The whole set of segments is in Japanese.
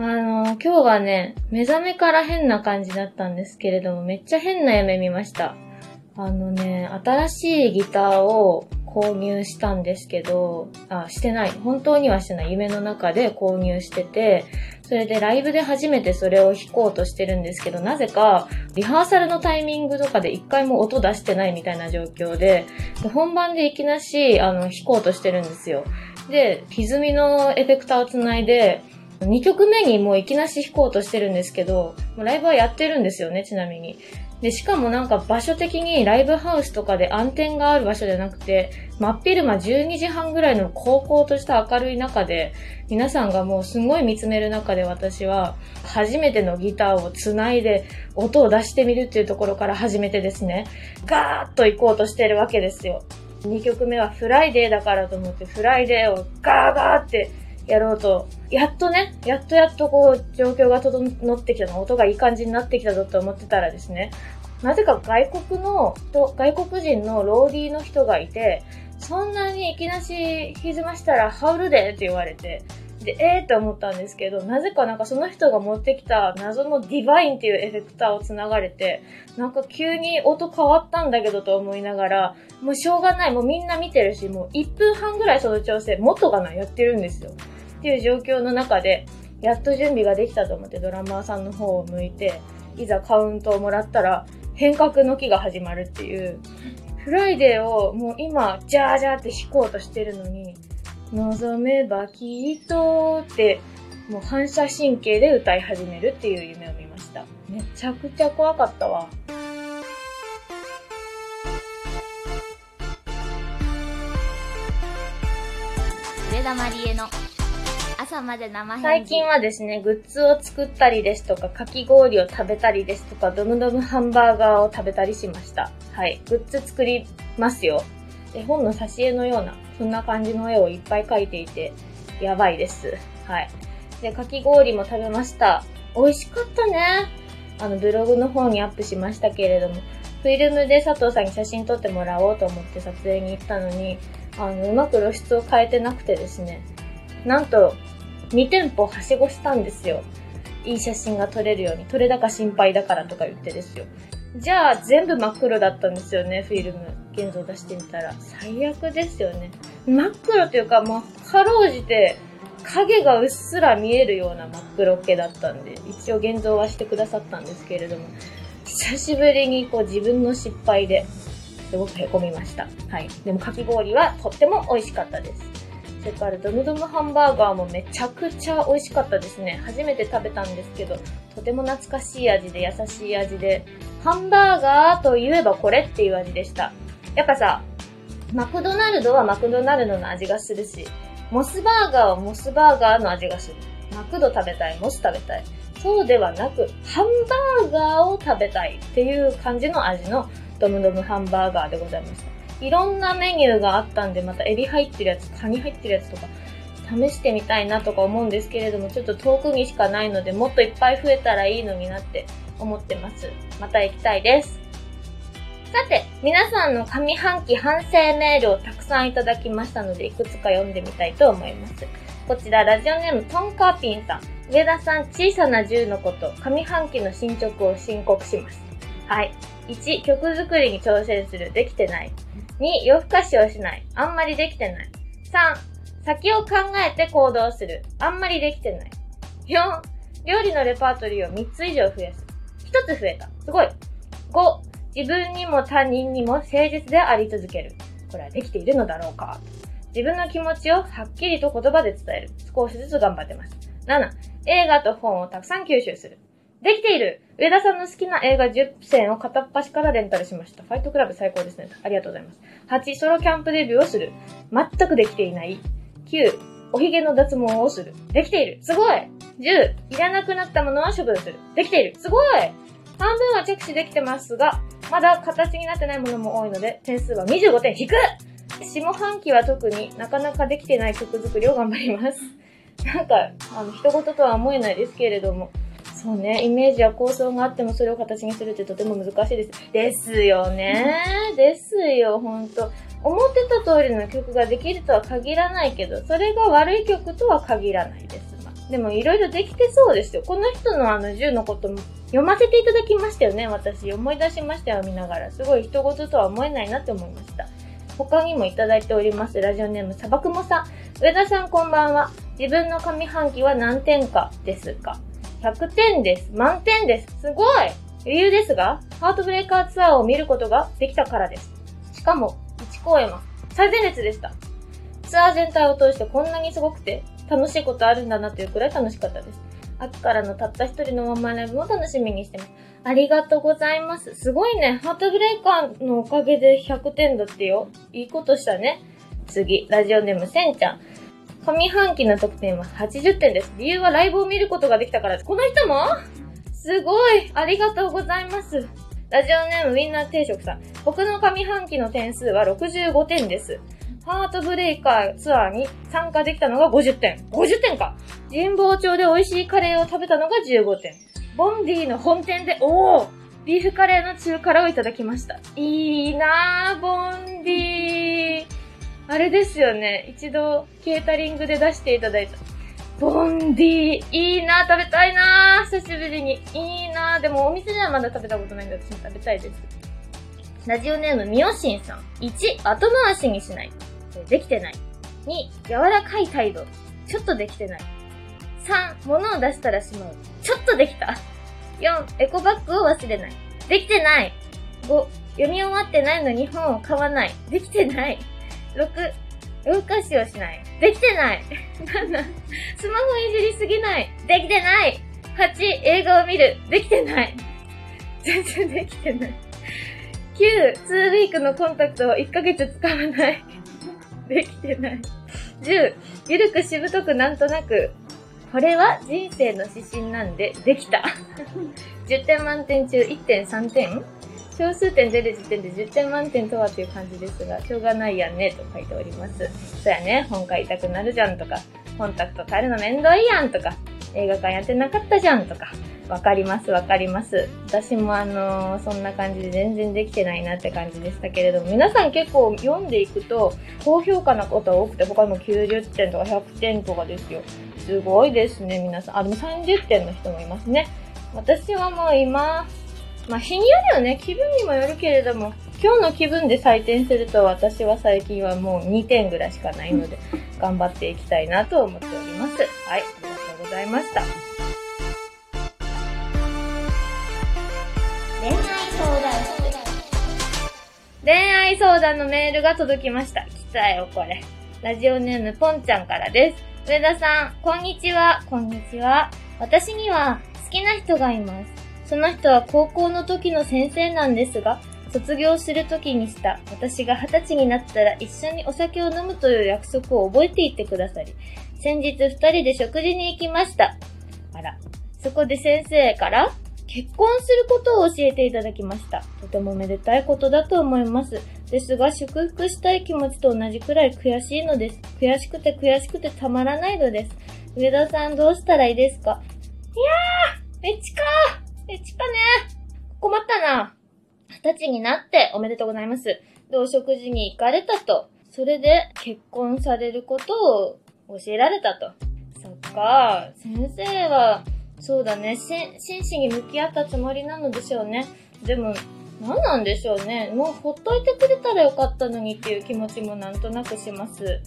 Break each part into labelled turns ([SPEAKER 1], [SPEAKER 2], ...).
[SPEAKER 1] あの、今日はね、目覚めから変な感じだったんですけれども、めっちゃ変な夢見ました。あのね、新しいギターを購入したんですけど、あ、してない。本当にはしてない。夢の中で購入してて、それでライブで初めてそれを弾こうとしてるんですけど、なぜか、リハーサルのタイミングとかで一回も音出してないみたいな状況で、で本番でいきなし、あの、弾こうとしてるんですよ。で、歪みのエフェクターをつないで、2曲目にもういきなし弾こうとしてるんですけど、もうライブはやってるんですよね、ちなみに。で、しかもなんか場所的にライブハウスとかで暗転がある場所じゃなくて、真っ昼間12時半ぐらいの高校とした明るい中で、皆さんがもうすごい見つめる中で私は、初めてのギターを繋いで音を出してみるっていうところから始めてですね、ガーッと行こうとしてるわけですよ。2曲目はフライデーだからと思って、フライデーをガーガーってやろうと、やっとね、やっとやっとこう、状況が整ってきたの、音がいい感じになってきたぞと思ってたらですね、なぜか外国の、外国人のローディーの人がいて、そんなにいきなし歪ましたらハウるでって言われて、で、えーって思ったんですけど、なぜかなんかその人が持ってきた謎のディバインっていうエフェクターを繋がれて、なんか急に音変わったんだけどと思いながら、もうしょうがない、もうみんな見てるし、もう1分半ぐらいその調整、元がな、やってるんですよ。っていう状況の中で、やっと準備ができたと思ってドラマーさんの方を向いて、いざカウントをもらったら、変革の木が始まるっていう、フライデーをもう今、ジャージャーって弾こうとしてるのに、望めばきっとって、もう反射神経で歌い始めるっていう夢を見ました。めちゃくちゃ怖かったわ。
[SPEAKER 2] 上田まりえの朝まで生返事
[SPEAKER 1] 最近はですね、グッズを作ったりですとか、かき氷を食べたりですとか、ドムドムハンバーガーを食べたりしました。はい。グッズ作りますよ。絵本の挿絵のような、そんな感じの絵をいっぱい描いていて、やばいです。はい。で、かき氷も食べました。美味しかったね。あの、ブログの方にアップしましたけれども、フィルムで佐藤さんに写真撮ってもらおうと思って撮影に行ったのに、あの、うまく露出を変えてなくてですね、なんと、2店舗はしごしたんですよ。いい写真が撮れるように。撮れ高心配だからとか言ってですよ。じゃあ、全部真っ黒だったんですよね、フィルム。現像出してみたら。最悪ですよね。真っ黒というか、もう、かろうじて、影がうっすら見えるような真っ黒系だったんで、一応現像はしてくださったんですけれども、久しぶりにこう自分の失敗で、すごく凹みました。はい。でもかき氷はとっても美味しかったです。それからドムドムハンバーガーもめちゃくちゃ美味しかったですね。初めて食べたんですけど、とても懐かしい味で優しい味で、ハンバーガーといえばこれっていう味でした。やっぱさ、マクドナルドはマクドナルドの味がするし、モスバーガーはモスバーガーの味がする。マクド食べたい、モス食べたい。そうではなく、ハンバーガーを食べたいっていう感じの味のドムドムハンバーガーでございました。いろんなメニューがあったんで、またエビ入ってるやつ、カニ入ってるやつとか、試してみたいなとか思うんですけれども、ちょっと遠くにしかないので、もっといっぱい増えたらいいのになって思ってます。また行きたいです。さて、皆さんの上半期反省メールをたくさんいただきましたので、いくつか読んでみたいと思います。こちら、ラジオネームトンカーピンさん。上田さん、小さな銃のこと、上半期の進捗を申告します。はい。1、曲作りに挑戦する。できてない。2、夜更かしをしない。あんまりできてない。3、先を考えて行動する。あんまりできてない。4、料理のレパートリーを3つ以上増やす。1つ増えた。すごい。5、自分にも他人にも誠実であり続ける。これはできているのだろうか自分の気持ちをはっきりと言葉で伝える。少しずつ頑張ってます。7、映画と本をたくさん吸収する。できている上田さんの好きな映画10選を片っ端からレンタルしました。ファイトクラブ最高ですね。ありがとうございます。8、ソロキャンプデビューをする。全くできていない。9、おひげの脱毛をする。できている。すごい !10、いらなくなったものは処分する。できている。すごい半分は着手できてますが、まだ形になってないものも多いので、点数は25点引く下半期は特になかなかできてない曲作りを頑張ります。なんか、あの、人事とは思えないですけれども、そうね、イメージや構想があってもそれを形にするってとても難しいです。ですよね。ですよ、ほんと。思ってた通りの曲ができるとは限らないけど、それが悪い曲とは限らないです。まあでもいろいろできてそうですよ。この人のあの10のことも読ませていただきましたよね。私思い出しましたよ、見ながら。すごい人事とは思えないなって思いました。他にもいただいております。ラジオネーム、砂漠もさん。上田さんこんばんは。自分の上半期は何点かですか？?100 点です。満点です。すごい理由ですが、ハートブレイカーツアーを見ることができたからです。しかも、1公演は最前列でした。ツアー全体を通してこんなにすごくて、楽しいことあるんだなというくらい楽しかったです。秋からのたった一人のワンマンライブも楽しみにしてます。ありがとうございます。すごいね。ハートブレイカーのおかげで100点だってよ。いいことしたね。次、ラジオネームせんちゃん。上半期の得点は80点です。理由はライブを見ることができたからです。この人も？すごいありがとうございます。ラジオネームウィンナー定食さん。僕の上半期の点数は65点です。ハートブレイカーツアーに参加できたのが50点。50点か神保町で美味しいカレーを食べたのが15点。ボンディの本店で、おービーフカレーの中辛をいただきました。いいなぁ、ボンディーあれですよね。一度、ケータリングで出していただいた。ボンディいいな、食べたいな、久しぶりに。いいな、でもお店ではまだ食べたことないんで私も食べたいです。ラジオネームみよしんさん。1、後回しにしない。できてない。2、柔らかい態度。ちょっとできてない。3、物を出したらしまう。ちょっとできた。4、エコバッグを忘れない。できてない。5、読み終わってないのに本を買わない。できてない。6、夜更かしをしない。できてない。7、スマホいじりすぎない。できてない。8、映画を見る。できてない。全然できてない。9、2ウィークのコンタクトを1ヶ月使わない。できてない。10、ゆるくしぶとくなんとなく。これは人生の指針なんで、できた。10点満点中1.3点小数点出る時点で10点満点とはという感じですが、しょうがないやんね、と書いております。そうやね、本買いたくなるじゃんとか、コンタクト変えるのめんどいやんとか、映画館やってなかったじゃんとか、わかりますわかります。私もあのーそんな感じで全然できてないなって感じでしたけれども、皆さん結構読んでいくと、高評価なことが多くて、他にも90点とか100点とかですよ。すごいですね、皆さん。あ、でも30点の人もいますね。私はもう今、まあ日によるよね、気分にもよるけれども、今日の気分で採点すると私は最近はもう2点ぐらいしかないので、頑張っていきたいなと思っております。はい、ありがとうございました。
[SPEAKER 2] 恋愛相談室
[SPEAKER 1] 恋愛相談のメールが届きました。来たよ、これ。ラジオネームポンちゃんからです。上田さん、こんにちは。こんにちは。私には好きな人がいます。その人は高校の時の先生なんですが、卒業する時にした私が二十歳になったら一緒にお酒を飲むという約束を覚えていってくださり、先日二人で食事に行きました。あら、そこで先生から結婚することを教えていただきました。とてもめでたいことだと思います。ですが、祝福したい気持ちと同じくらい悔しいのです。悔しくて悔しくてたまらないのです。上田さんどうしたらいいですか？いやーめっちかめっちかね困ったな。二十歳になっておめでとうございます。で、お食事に行かれたと。それで結婚されることを教えられたと。そっか、先生は、そうだね、真摯に向き合ったつもりなのでしょうね。でも、何なんでしょうね。もうほっといてくれたらよかったのにっていう気持ちもなんとなくします。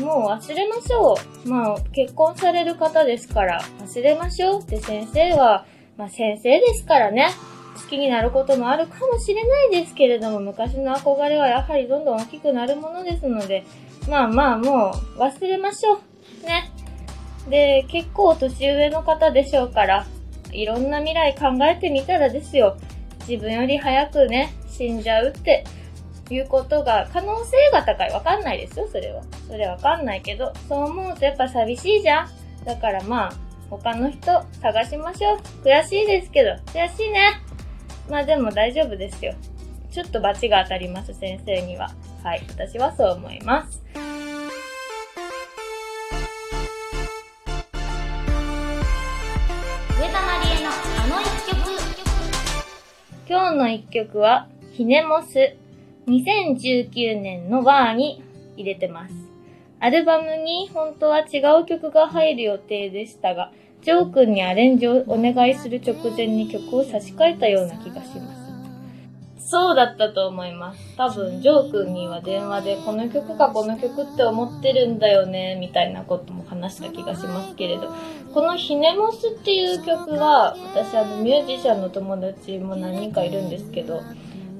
[SPEAKER 1] もう忘れましょう。まあ、結婚される方ですから、忘れましょうって先生は、まあ先生ですからね。好きになることもあるかもしれないですけれども、昔の憧れはやはりどんどん大きくなるものですので、まあまあもう忘れましょう。ね。で、結構年上の方でしょうから、いろんな未来考えてみたらですよ。自分より早くね、死んじゃうっていうことが可能性が高い。わかんないですよ、それは。それわかんないけど、そう思うとやっぱ寂しいじゃん。だからまあ、他の人探しましょう。悔しいですけど、悔しいね。まあでも大丈夫ですよ。ちょっと罰が当たります、先生には。はい、私はそう思います。
[SPEAKER 2] 上田まりえのあの一曲
[SPEAKER 1] 今日の一曲は、ヒネモス。2019年のバーに入れてます。アルバムに本当は違う曲が入る予定でしたが、ジョー君にアレンジをお願いする直前に曲を差し替えたような気がします。そうだったと思います。多分、ジョー君には電話でこの曲かこの曲って思ってるんだよね、みたいなことも話した気がしますけれど、このヒネモスっていう曲が、私あのミュージシャンの友達も何人かいるんですけど、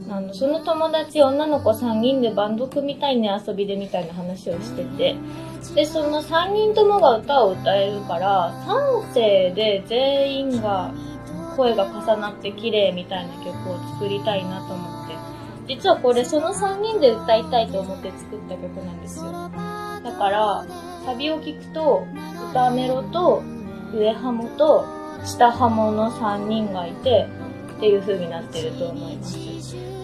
[SPEAKER 1] あの、その友達女の子3人でバンド組みたいね遊びでみたいな話をしてて、で、その3人ともが歌を歌えるから、3世で全員が声が重なって綺麗みたいな曲を作りたいなと思って。実はこれその3人で歌いたいと思って作った曲なんですよ。だから、サビを聞くと、歌メロと上ハモと下ハモの3人がいて、っていう風になってると思います。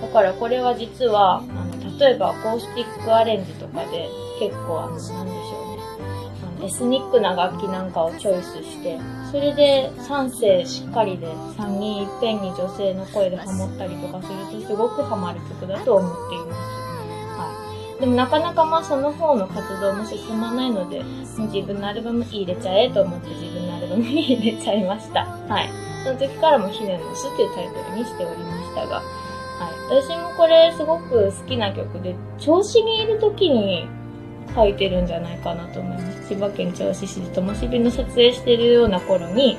[SPEAKER 1] だからこれは実は、あの、例えばアコースティックアレンジとかで結構あの、なんでしょうね。あのエスニックな楽器なんかをチョイスして、それで3声しっかりで3人いっぺんに女性の声でハモったりとかするとすごくハマる曲だと思っています。でもなかなかまあその方の活動も進まないので、自分のアルバム入れちゃえと思って自分のアルバムに入れちゃいました。はい。その時からもヒネムスっていうタイトルにしておりましたが、はい。私もこれすごく好きな曲で、調子にいる時に書いてるんじゃないかなと思います。千葉県銚子市でともしびの撮影してるような頃に、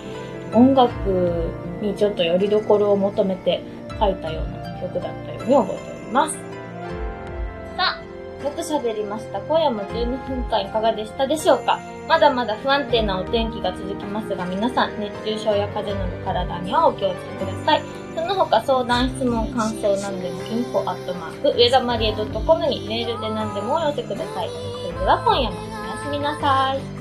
[SPEAKER 1] 音楽にちょっと拠り所を求めて書いたような曲だったように覚えております。よく喋りました。今夜も12分間いかがでしたでしょうか？まだまだ不安定なお天気が続きますが、皆さん熱中症や風邪など体にはお気をつけください。その他相談、質問、感想なんでもインフォアットマーク、上田まりえ .com にメールで何でもお寄せください。それでは今夜もおやすみなさい。